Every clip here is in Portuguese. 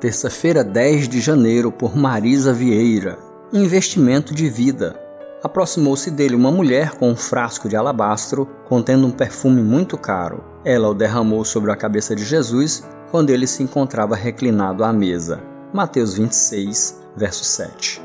Terça-feira, 10 de janeiro, por Marisa Vieira. Investimento de vida. Aproximou-se dele uma mulher com um frasco de alabastro contendo um perfume muito caro. Ela o derramou sobre a cabeça de Jesus quando ele se encontrava reclinado à mesa. Mateus 26, verso 7.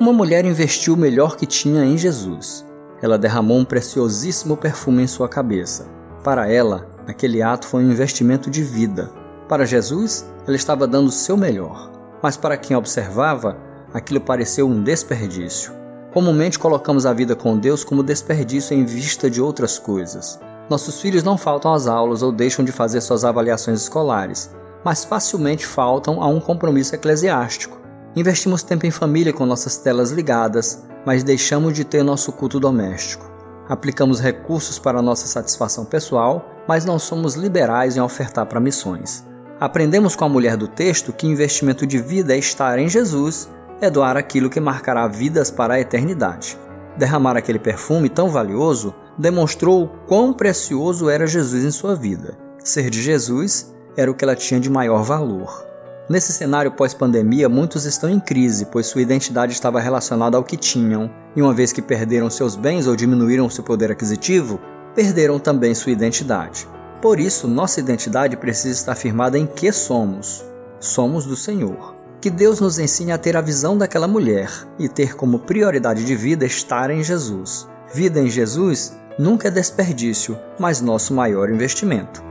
Uma mulher investiu o melhor que tinha em Jesus. Ela derramou um preciosíssimo perfume em sua cabeça. Para ela, aquele ato foi um investimento de vida. Para Jesus, ela estava dando o seu melhor. Mas para quem observava, aquilo pareceu um desperdício. Comumente colocamos a vida com Deus como desperdício em vista de outras coisas. Nossos filhos não faltam às aulas ou deixam de fazer suas avaliações escolares, mas facilmente faltam a um compromisso eclesiástico. Investimos tempo em família com nossas telas ligadas, mas deixamos de ter nosso culto doméstico. Aplicamos recursos para nossa satisfação pessoal, mas não somos liberais em ofertar para missões. Aprendemos com a mulher do texto que investimento de vida é estar em Jesus, é doar aquilo que marcará vidas para a eternidade. Derramar aquele perfume tão valioso demonstrou o quão precioso era Jesus em sua vida. Ser de Jesus era o que ela tinha de maior valor. Nesse cenário pós-pandemia, muitos estão em crise, pois sua identidade estava relacionada ao que tinham, e uma vez que perderam seus bens ou diminuíram seu poder aquisitivo, perderam também sua identidade. Por isso, nossa identidade precisa estar firmada em que somos. Somos do Senhor. Que Deus nos ensine a ter a visão daquela mulher e ter como prioridade de vida estar em Jesus. Vida em Jesus nunca é desperdício, mas nosso maior investimento.